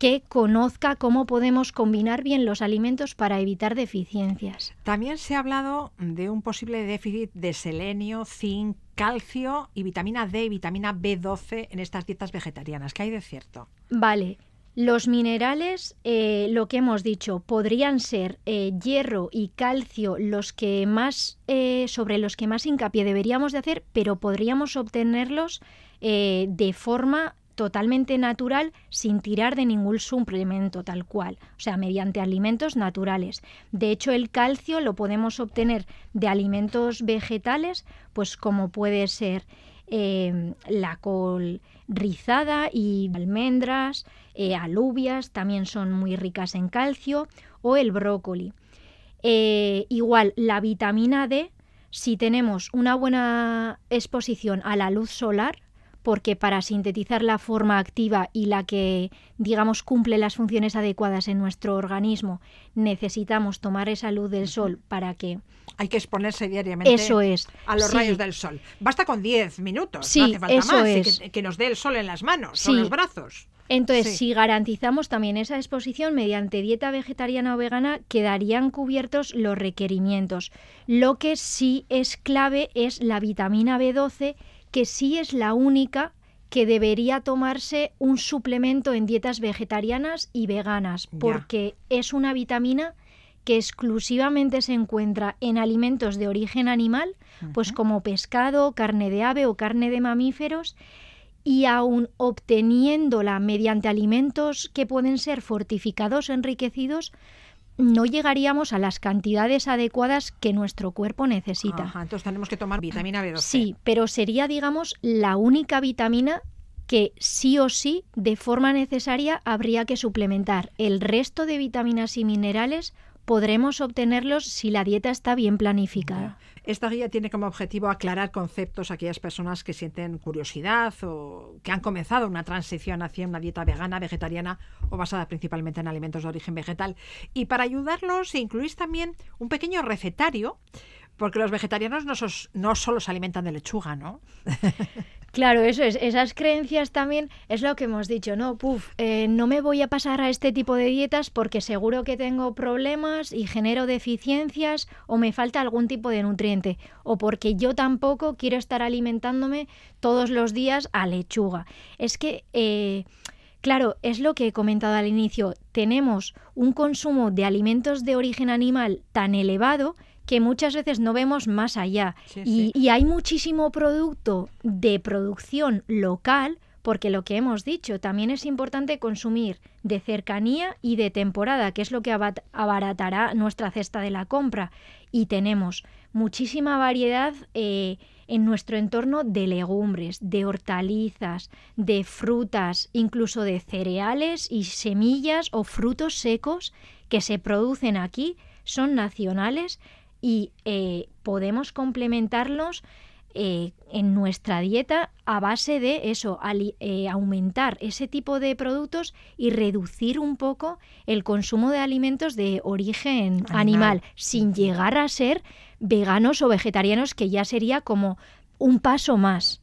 que conozca cómo podemos combinar bien los alimentos para evitar deficiencias. También se ha hablado de un posible déficit de selenio, zinc, calcio y vitamina D y vitamina B12 en estas dietas vegetarianas. ¿Qué hay de cierto? Vale. Los minerales, eh, lo que hemos dicho, podrían ser eh, hierro y calcio los que más, eh, sobre los que más hincapié deberíamos de hacer, pero podríamos obtenerlos de forma totalmente natural sin tirar de ningún suplemento tal cual, o sea, mediante alimentos naturales. De hecho, el calcio lo podemos obtener de alimentos vegetales, pues como puede ser eh, la col rizada y almendras, eh, alubias, también son muy ricas en calcio, o el brócoli. Eh, igual, la vitamina D, si tenemos una buena exposición a la luz solar, porque para sintetizar la forma activa y la que, digamos, cumple las funciones adecuadas en nuestro organismo, necesitamos tomar esa luz del sol para que... Hay que exponerse diariamente Eso es. a los sí. rayos del sol. Basta con 10 minutos, Sí, no hace falta eso más, es. que, que nos dé el sol en las manos o en los brazos. Entonces, Sí. si garantizamos también esa exposición mediante dieta vegetariana o vegana, quedarían cubiertos los requerimientos. Lo que sí es clave es la vitamina B12, que sí es la única que debería tomarse un suplemento en dietas vegetarianas y veganas, Ya. porque es una vitamina que exclusivamente se encuentra en alimentos de origen animal, pues como pescado, carne de ave o carne de mamíferos, y aun obteniéndola mediante alimentos que pueden ser fortificados o enriquecidos, no llegaríamos a las cantidades adecuadas que nuestro cuerpo necesita. Ajá, entonces tenemos que tomar vitamina B12. Sí, pero sería, digamos, la única vitamina que sí o sí, de forma necesaria, habría que suplementar. El resto de vitaminas y minerales podremos obtenerlos si la dieta está bien planificada. Esta guía tiene como objetivo aclarar conceptos a aquellas personas que sienten curiosidad o que han comenzado una transición hacia una dieta vegana, vegetariana o basada principalmente en alimentos de origen vegetal. Y para ayudarlos incluís también un pequeño recetario, porque los vegetarianos no, no solo se alimentan de lechuga, ¿no? [laughs] Claro, eso es. Esas creencias también es lo que hemos dicho, ¿no? Puf, eh, no me voy a pasar a este tipo de dietas porque seguro que tengo problemas y genero deficiencias o me falta algún tipo de nutriente o porque yo tampoco quiero estar alimentándome todos los días a lechuga. Es que... eh, Claro, es lo que he comentado al inicio. Tenemos un consumo de alimentos de origen animal tan elevado que muchas veces no vemos más allá. Sí, y, sí. y hay muchísimo producto de producción local, porque lo que hemos dicho, también es importante consumir de cercanía y de temporada, que es lo que abaratará nuestra cesta de la compra. Y tenemos muchísima variedad eh, en nuestro entorno de legumbres, de hortalizas, de frutas, incluso de cereales y semillas o frutos secos que se producen aquí, son nacionales y eh, podemos complementarlos eh, en nuestra dieta a base de eso, eh, aumentar ese tipo de productos y reducir un poco el consumo de alimentos de origen Animal. animal, sin llegar a ser veganos o vegetarianos, que ya sería como un paso más.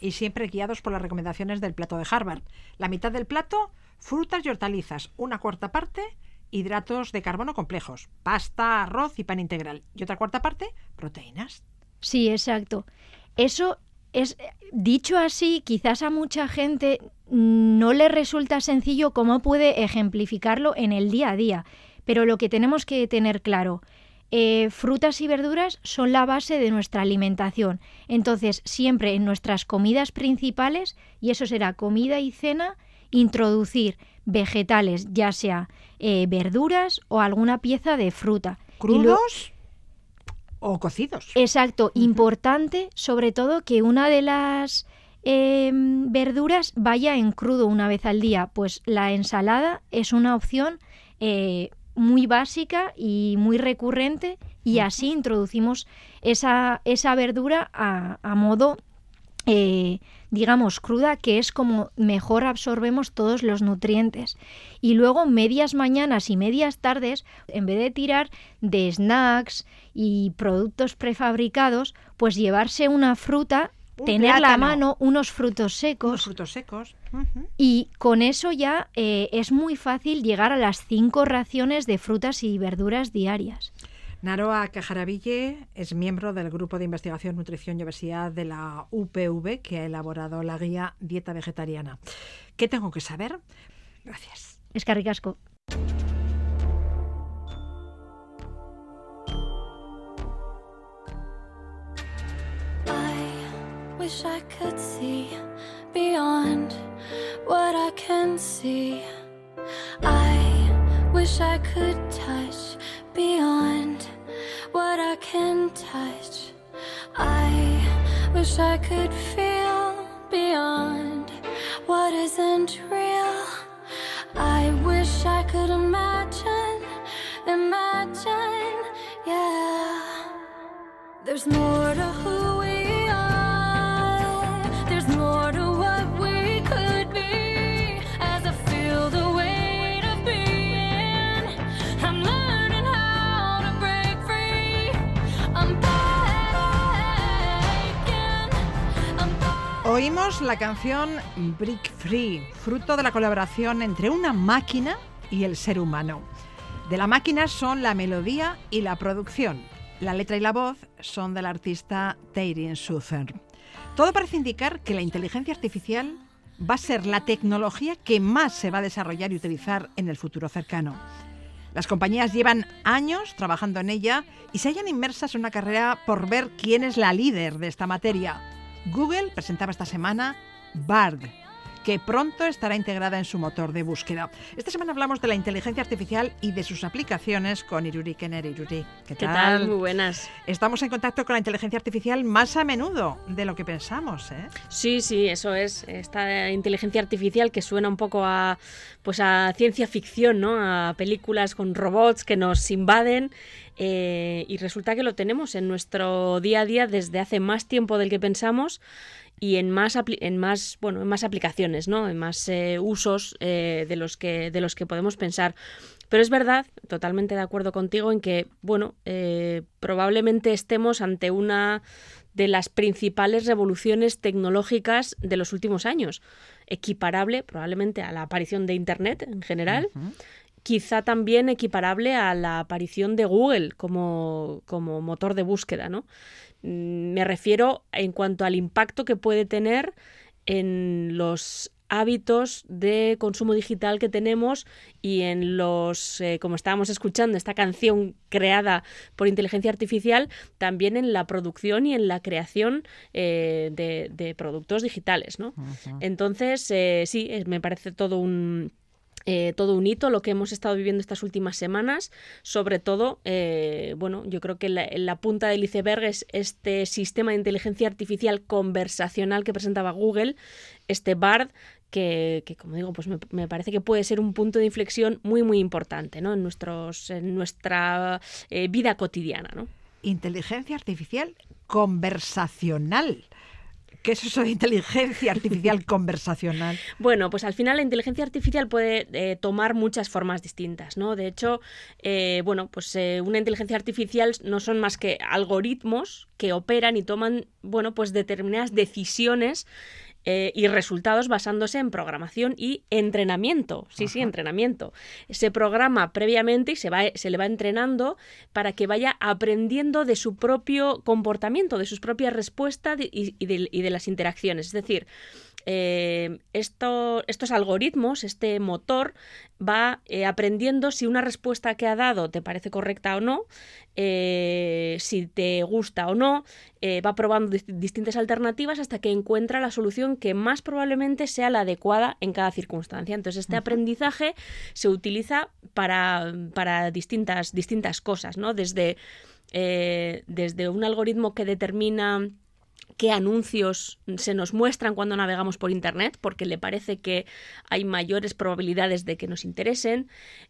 Y siempre guiados por las recomendaciones del plato de Harvard. La mitad del plato, frutas y hortalizas. Una cuarta parte, hidratos de carbono complejos. Pasta, arroz y pan integral. Y otra cuarta parte, proteínas. Sí, exacto. Eso es dicho así, quizás a mucha gente no le resulta sencillo cómo puede ejemplificarlo en el día a día. Pero lo que tenemos que tener claro, eh, frutas y verduras son la base de nuestra alimentación. Entonces, siempre en nuestras comidas principales, y eso será comida y cena, introducir vegetales, ya sea eh, verduras o alguna pieza de fruta. ¿Crudos o cocidos? Exacto, importante sobre todo que una de las eh, verduras vaya en crudo una vez al día, pues la ensalada es una opción eh, muy básica y muy recurrente y así introducimos esa, esa verdura a, a modo eh, digamos, cruda, que es como mejor absorbemos todos los nutrientes. Y luego medias mañanas y medias tardes, en vez de tirar de snacks y productos prefabricados, pues llevarse una fruta, Un tener la plátano. mano unos frutos secos. Unos frutos secos. Ujú. Y con eso ya eh, es muy fácil llegar a las cinco raciones de frutas y verduras diarias. Naroa Cajaraville es miembro del Grupo de Investigación, Nutrición y Obesidad de la UPV que ha elaborado la guía Dieta Vegetariana. ¿Qué tengo que saber? Gracias. Es que ricasco. I wish I could see beyond what I can see. I wish I could touch beyond what I can touch. I wish I could feel beyond what isn't real. I wish I could imagine, imagine, yeah. There's more to who Oímos la canción Brick Free, fruto de la colaboración entre una máquina y el ser humano. De la máquina son la melodía y la producción. La letra y la voz son del artista Teirin Suther. Todo parece indicar que la inteligencia artificial va a ser la tecnología que más se va a desarrollar y utilizar en el futuro cercano. Las compañías llevan años trabajando en ella y se hallan inmersas en una carrera por ver quién es la líder de esta materia. Google presentaba esta semana Bard, que pronto estará integrada en su motor de búsqueda. Esta semana hablamos de la inteligencia artificial y de sus aplicaciones con Iruri Kenner. Iruri, ¿qué tal? Muy buenas. Estamos en contacto con la inteligencia artificial más a menudo de lo que pensamos, ¿eh? Sí, sí, eso es. Esta inteligencia artificial que suena un poco a, pues a ciencia ficción, ¿no? A películas con robots que nos invaden. eh, y resulta que lo tenemos en nuestro día a día desde hace más tiempo del que pensamos y en más en más bueno en más aplicaciones no en más eh, usos eh, de los que de los que podemos pensar. Pero es verdad totalmente de acuerdo contigo en que bueno eh, probablemente estemos ante una de las principales revoluciones tecnológicas de los últimos años equiparable probablemente a la aparición de internet en general quizá también equiparable a la aparición de Google como, como motor de búsqueda, ¿no? Mm, Me refiero en cuanto al impacto que puede tener en los hábitos de consumo digital que tenemos y en los, eh, como estábamos escuchando, esta canción creada por inteligencia artificial, también en la producción y en la creación eh, de, de productos digitales, ¿no? Entonces, eh, sí, eh, me parece todo un, eh, todo un hito lo que hemos estado viviendo estas últimas semanas. Sobre todo, eh, bueno, yo creo que la, la punta del iceberg es este sistema de inteligencia artificial conversacional que presentaba Google, este BARD, que, como digo, pues me, me parece que puede ser un punto de inflexión muy, muy importante ¿no? en, nuestros, en nuestra eh, vida cotidiana. ¿no? Inteligencia artificial conversacional. ¿Qué es eso de inteligencia artificial [laughs] conversacional? Bueno, pues al final la inteligencia artificial puede eh, tomar muchas formas distintas, ¿no? De hecho, eh, bueno, pues eh, una inteligencia artificial no son más que algoritmos que operan y toman, bueno, pues determinadas decisiones eh, y resultados basándose en programación y entrenamiento. Sí, sí, entrenamiento. Se programa previamente y se, va, se le va entrenando para que vaya aprendiendo de su propio comportamiento, de sus propias respuestas y, y de, y de las interacciones. Es decir, eh, esto, estos algoritmos, este motor, va eh, aprendiendo si una respuesta que ha dado te parece correcta o no, eh, si te gusta o no, va probando dist- distintas alternativas hasta que encuentra la solución que más probablemente sea la adecuada en cada circunstancia. Entonces, este aprendizaje se utiliza para, para distintas, distintas cosas, ¿no? Desde, desde un algoritmo que determina qué anuncios se nos muestran cuando navegamos por Internet, porque le parece que hay mayores probabilidades de que nos interesen,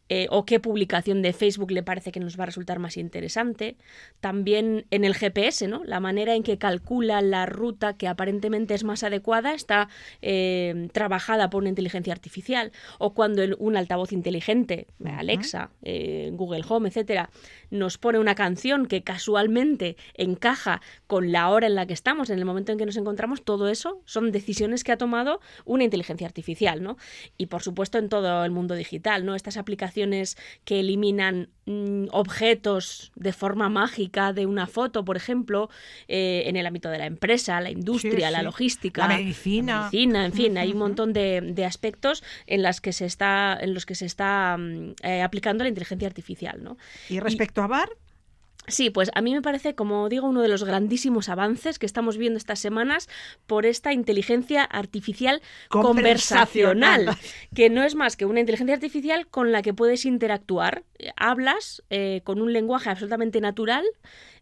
eh, o qué publicación de Facebook le parece que nos va a resultar más interesante. También en el GPS, ¿no? La manera en que calcula la ruta que aparentemente es más adecuada está eh, trabajada por una inteligencia artificial. O cuando el- un altavoz inteligente, Alexa, eh, Google Home, etcétera, nos pone una canción que casualmente encaja con la hora en la que estamos, en el momento en que nos encontramos, todo eso son decisiones que ha tomado una inteligencia artificial, ¿no? Y por supuesto en todo el mundo digital, ¿no? Estas aplicaciones que eliminan mm, objetos de forma mágica de una foto, por ejemplo, eh, en el ámbito de la empresa, la industria, Sí, la sí. logística, La medicina. medicina, en fin, hay un montón de, de aspectos en las que se está, en los que se está mm, eh, aplicando la inteligencia artificial, ¿no? Y respecto a Bar, Sí, pues a mí me parece, como digo, uno de los grandísimos avances que estamos viendo estas semanas por esta inteligencia artificial Conversacional. conversacional, que no es más que una inteligencia artificial con la que puedes interactuar. Eh, Hablas eh, con un lenguaje absolutamente natural.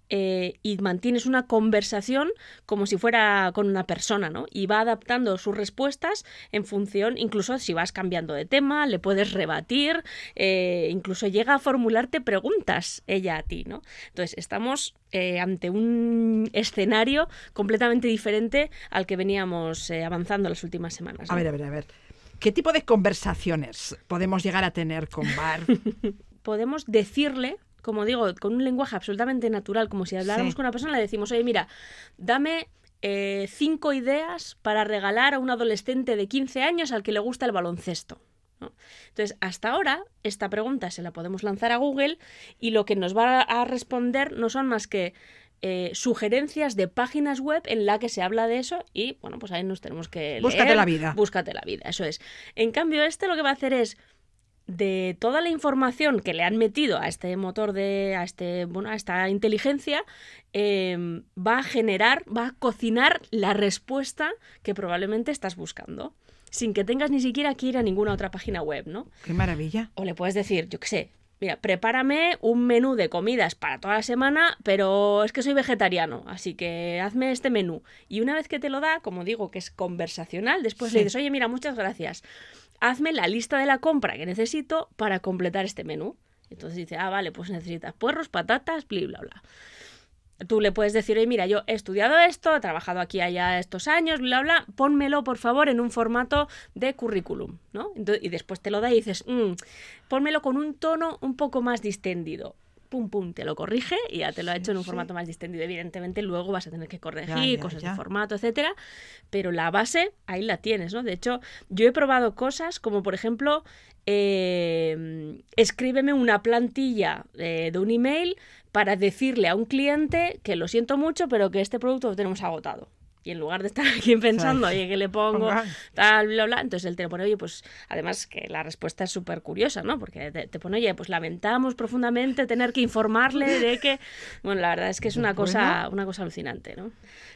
Eh, y mantienes una conversación como si fuera con una persona, ¿no? Y va adaptando sus respuestas en función, incluso si vas cambiando de tema, le puedes rebatir, eh, incluso llega a formularte preguntas ella a ti, ¿no? Entonces, estamos eh, ante un escenario completamente diferente al que veníamos avanzando las últimas semanas. a ver, a ver, a ver. ¿Qué tipo de conversaciones podemos llegar a tener con Bar? [laughs] Podemos decirle, como digo, con un lenguaje absolutamente natural, como si habláramos Sí. con una persona, le decimos, oye, mira, dame eh, cinco ideas para regalar a un adolescente de 15 años al que le gusta el baloncesto. ¿no? Entonces, hasta ahora, esta pregunta se la podemos lanzar a Google y lo que nos va a responder no son más que eh, sugerencias de páginas web en la que se habla de eso y, bueno, pues ahí nos tenemos que Búscate leer. la vida. Búscate la vida, eso es. En cambio, este lo que va a hacer es de toda la información que le han metido a este motor de a este bueno a esta inteligencia eh, va a generar va a cocinar la respuesta que probablemente estás buscando sin que tengas ni siquiera que ir a ninguna otra página web no ¡Qué maravilla! o le puedes decir yo qué sé Mira, prepárame un menú de comidas para toda la semana, pero es que soy vegetariano, así que hazme este menú. Y una vez que te lo da, como digo, que es conversacional, después Sí. le dices, oye, mira, muchas gracias. Hazme la lista de la compra que necesito para completar este menú. Entonces dice, ah, vale, pues necesitas puerros, patatas, bla, bla, bla. Tú le puedes decir, oye, mira, yo he estudiado esto, he trabajado aquí allá estos años, bla, bla, pónmelo, por favor, en un formato de currículum, ¿no? Y después te lo da y dices, "Mm, pónmelo con un tono un poco más distendido. Pum, pum, te lo corrige y ya te lo ha hecho en un sí. formato más distendido. Evidentemente, luego vas a tener que corregir Ya, ya, cosas ya. de formato, etcétera, pero la base ahí la tienes, ¿no? De hecho, yo he probado cosas como, por ejemplo, eh, escríbeme una plantilla eh, de un email para decirle a un cliente que lo siento mucho, pero que este producto lo tenemos agotado. Y en lugar de estar [laughs] aquí pensando, oye, ¿qué le pongo? Tal, bla, bla. Entonces él te pone, oye, pues además que la respuesta es súper curiosa, ¿no? Porque te, te pone, oye, pues lamentamos profundamente tener que informarle de que. [laughs] Bueno, la verdad es que es una cosa, una cosa alucinante, ¿no?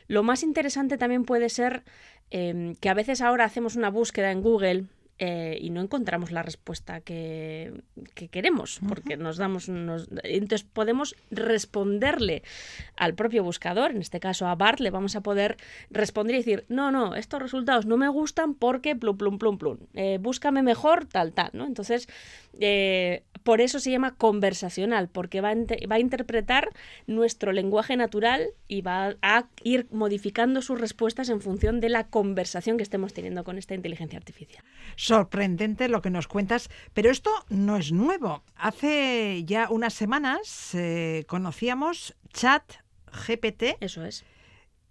Lo más interesante también puede ser eh, que a veces ahora hacemos una búsqueda en Google eh, y no encontramos la respuesta que, que queremos, porque nos damos unos... Entonces podemos responderle al propio buscador, en este caso a Bart, le vamos a poder responder y decir, no, no, estos resultados no me gustan porque plum, plum, plum, plum, eh, búscame mejor, tal, tal, ¿no? Entonces, eh, por eso se llama conversacional, porque va a, va a interpretar nuestro lenguaje natural y va a ir modificando sus respuestas en función de la conversación que estemos teniendo con esta inteligencia artificial. Sorprendente lo que nos cuentas, pero esto no es nuevo. Hace ya unas semanas eh, conocíamos Chat GPT. Eso es. Son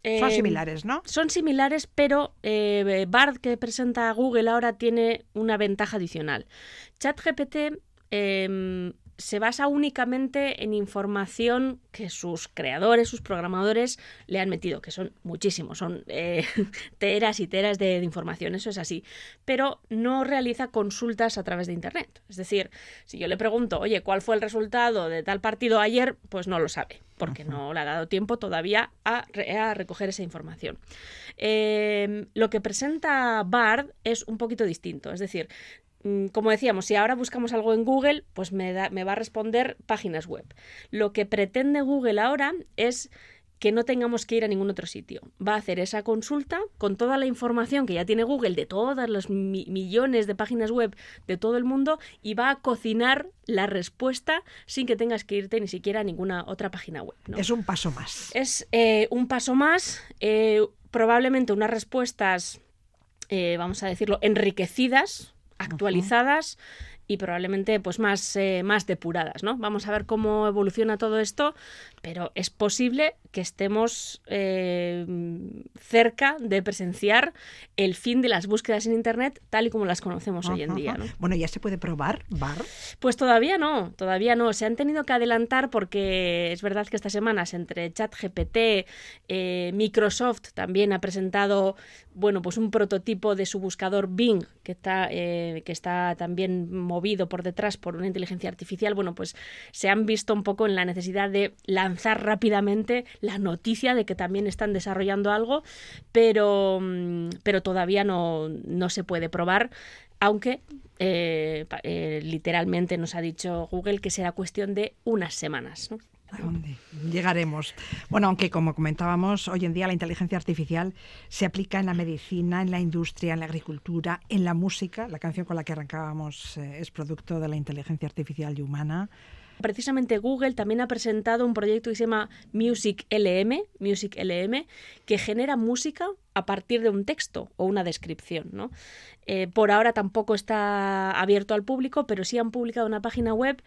Eh, similares, ¿no? Son similares, pero eh, Bard que presenta Google ahora tiene una ventaja adicional. ChatGPT eh, se basa únicamente en información que sus creadores, sus programadores le han metido, que son muchísimos, son eh, [laughs] teras y teras de, de información, eso es así, pero no realiza consultas a través de Internet. Es decir, si yo le pregunto, oye, ¿cuál fue el resultado de tal partido ayer? Pues no lo sabe, porque no le ha dado tiempo todavía a, re- a recoger esa información. Eh, lo que presenta Bard es un poquito distinto, es decir, como decíamos, si ahora buscamos algo en Google, pues me, da- me va a responder páginas web. Lo que pretende Google ahora es que no tengamos que ir a ningún otro sitio. Va a hacer esa consulta con toda la información que ya tiene Google de todas los mi- millones de páginas web de todo el mundo y va a cocinar la respuesta sin que tengas que irte ni siquiera a ninguna otra página web. ¿no? Es un paso más. Es eh, un paso más, eh, probablemente unas respuestas, eh, vamos a decirlo, enriquecidas, actualizadas y probablemente pues más, eh, más depuradas, ¿no? Vamos a ver cómo evoluciona todo esto, pero es posible que estemos eh, cerca de presenciar el fin de las búsquedas en Internet tal y como las conocemos hoy en día. Bueno, ya se puede probar, Bar. Pues todavía no, todavía no. Se han tenido que adelantar porque es verdad que estas semanas entre ChatGPT, eh, Microsoft también ha presentado, bueno, pues un prototipo de su buscador Bing que está, eh, que está también movido por detrás por una inteligencia artificial. Bueno, pues se han visto un poco en la necesidad de lanzar rápidamente la noticia de que también están desarrollando algo, pero, mm, pero todavía no, no se puede probar aunque eh, eh, literalmente nos ha dicho Google que será cuestión de unas semanas. ¿no? ¿A dónde llegaremos? Bueno, aunque como comentábamos, hoy en día la inteligencia artificial se aplica en la medicina, en la industria, en la agricultura, en la música. La canción con la que arrancábamos eh, es producto de la inteligencia artificial y humana. Precisamente Google también ha presentado un proyecto que se llama Music LM, Music LM, que genera música a partir de un texto o una descripción. ¿no? Eh, por ahora tampoco está abierto al público, pero sí han publicado una página web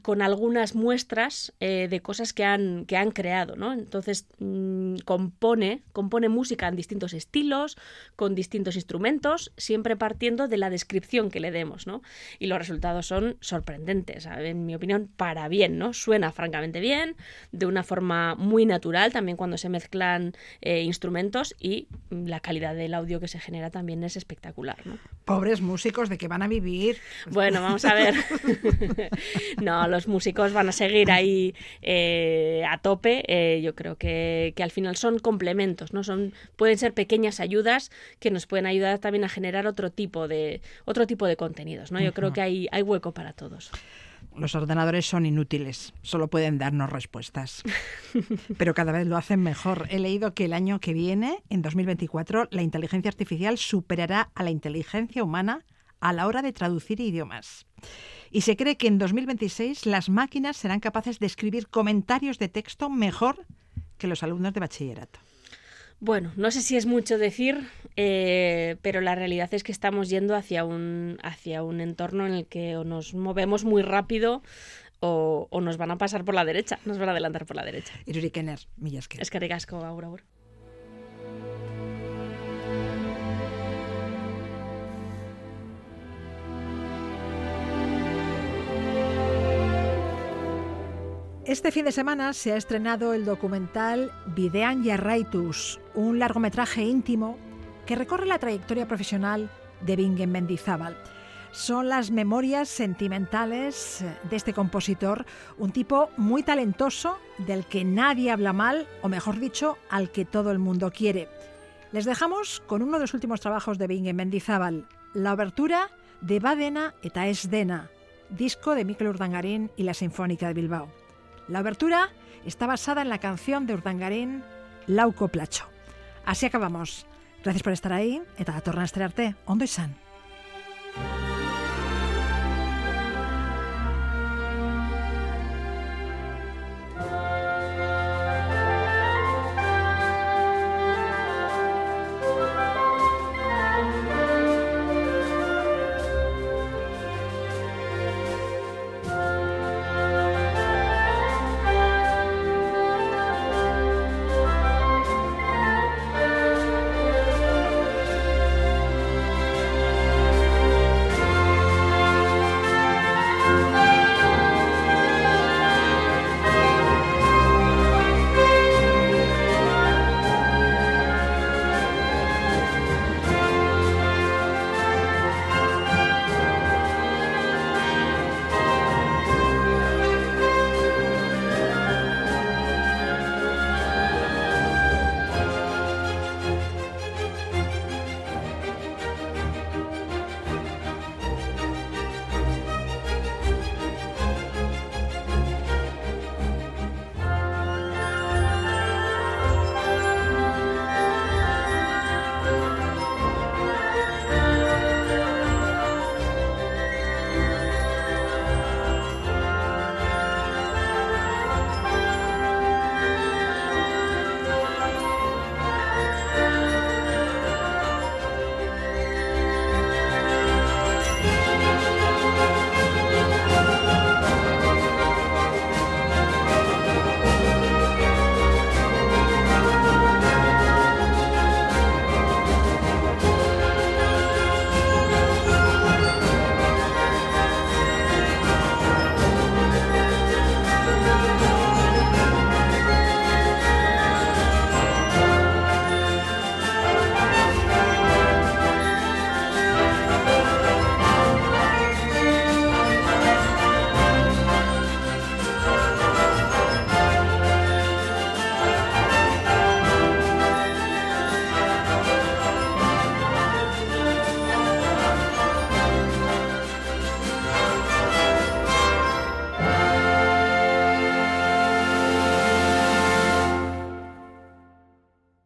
con algunas muestras eh, de cosas que han, que han creado, ¿no? Entonces mm, compone, compone música en distintos estilos, con distintos instrumentos, siempre partiendo de la descripción que le demos, ¿no? Y los resultados son sorprendentes, en mi opinión, para bien, ¿no? Suena francamente bien, de una forma muy natural, también cuando se mezclan eh, instrumentos y mm, la calidad del audio que se genera también es espectacular, ¿no? Pobres músicos, ¿de qué van a vivir? Bueno, vamos a ver. [laughs] [laughs] no, los músicos van a seguir ahí eh, a tope. Eh, yo creo que, que al final son complementos, ¿no? Son, pueden ser pequeñas ayudas que nos pueden ayudar también a generar otro tipo de, otro tipo de contenidos, ¿no? Yo creo que hay, hay hueco para todos. Los ordenadores son inútiles, solo pueden darnos respuestas. [laughs] Pero cada vez lo hacen mejor. He leído que el año que viene, en 2024, la inteligencia artificial superará a la inteligencia humana a la hora de traducir idiomas. Y se cree que en 2026 las máquinas serán capaces de escribir comentarios de texto mejor que los alumnos de bachillerato. Bueno, no sé si es mucho decir, eh, pero la realidad es que estamos yendo hacia un, hacia un entorno en el que o nos movemos muy rápido o, o nos van a pasar por la derecha, nos van a adelantar por la derecha. Iruri Kenner, mila esker. Es que ricasco. Este fin de semana se ha estrenado el documental Videan Jarraitus, un largometraje íntimo que recorre la trayectoria profesional de Bingen Mendizábal. Son las memorias sentimentales de este compositor, un tipo muy talentoso del que nadie habla mal, o mejor dicho, al que todo el mundo quiere. Les dejamos con uno de los últimos trabajos de Bingen Mendizábal, la obertura de Badena eta Dena, disco de Mikel Urdangarín y la Sinfónica de Bilbao. La abertura está basada en la canción de Urdangarín Lauco Placho. Así acabamos. Gracias por estar ahí eta datorren asterarte, ondo izan.